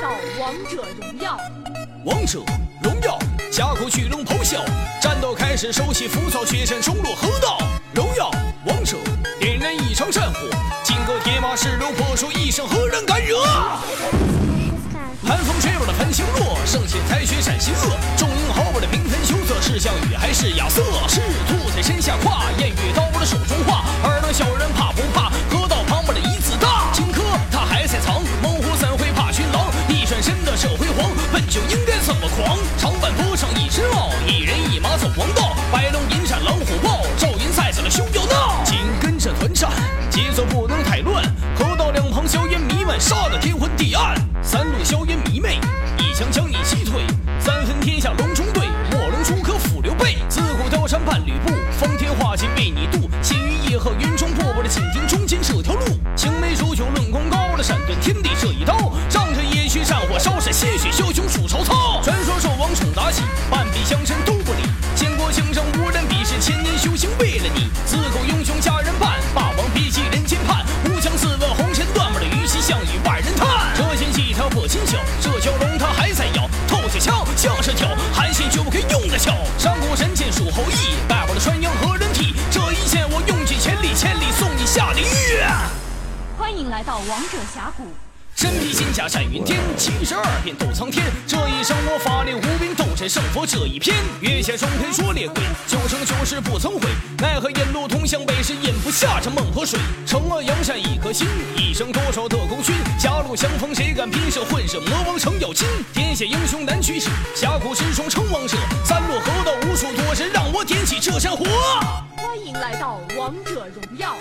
到王者荣耀。王者荣耀，峡谷巨龙咆哮，战斗开始，收起浮草，雪山冲落河道。荣耀王者，点燃一场战火，金戈铁马，势如破竹，一声何人敢惹？寒风吹落了繁星落，圣贤才学闪行恶，众英豪我的平分秋色，是项羽还是亚瑟？赤一转身的射辉煌，笨就应该这么狂。长坂坡上一身傲，一人一马走王道，白龙吟战狼虎豹，赵云赛死了休要闹。紧跟着团战，节奏不能太乱，河道两旁硝烟弥漫，杀得天昏地暗。三路硝烟迷魅，一枪将你击退。三分天下龙中对，卧龙出可抚刘备。自古貂蝉伴吕布，方天画戟为你渡。心于夜鹤云中破，我的紧盯中间这条路。为了你。自古英雄佳人伴，霸王别姬人间盼。乌江自问红尘断，我的虞姬项羽万人叹。这剑几条破金角，这蛟龙他还在咬。透下枪像是挑，韩信就不该用得巧。上古神剑属后羿，败我的传扬何人替？这一剑我用尽全力，千里送你下地狱。欢迎来到王者峡谷。身披金甲战云天，七十二变斗苍天。这一生我法力无边，斗战胜佛这一篇。月下双天说猎鬼，九生九世不曾悔。奈何引路通向北时，咽不下这孟婆水。惩恶扬善一颗心，一生多少的功勋。狭路相逢谁敢拼？射混射魔王程咬金。天下英雄难取舍，峡谷之中称王者。三路河道无数多谁，让我点起这山火。欢迎来到王者荣耀。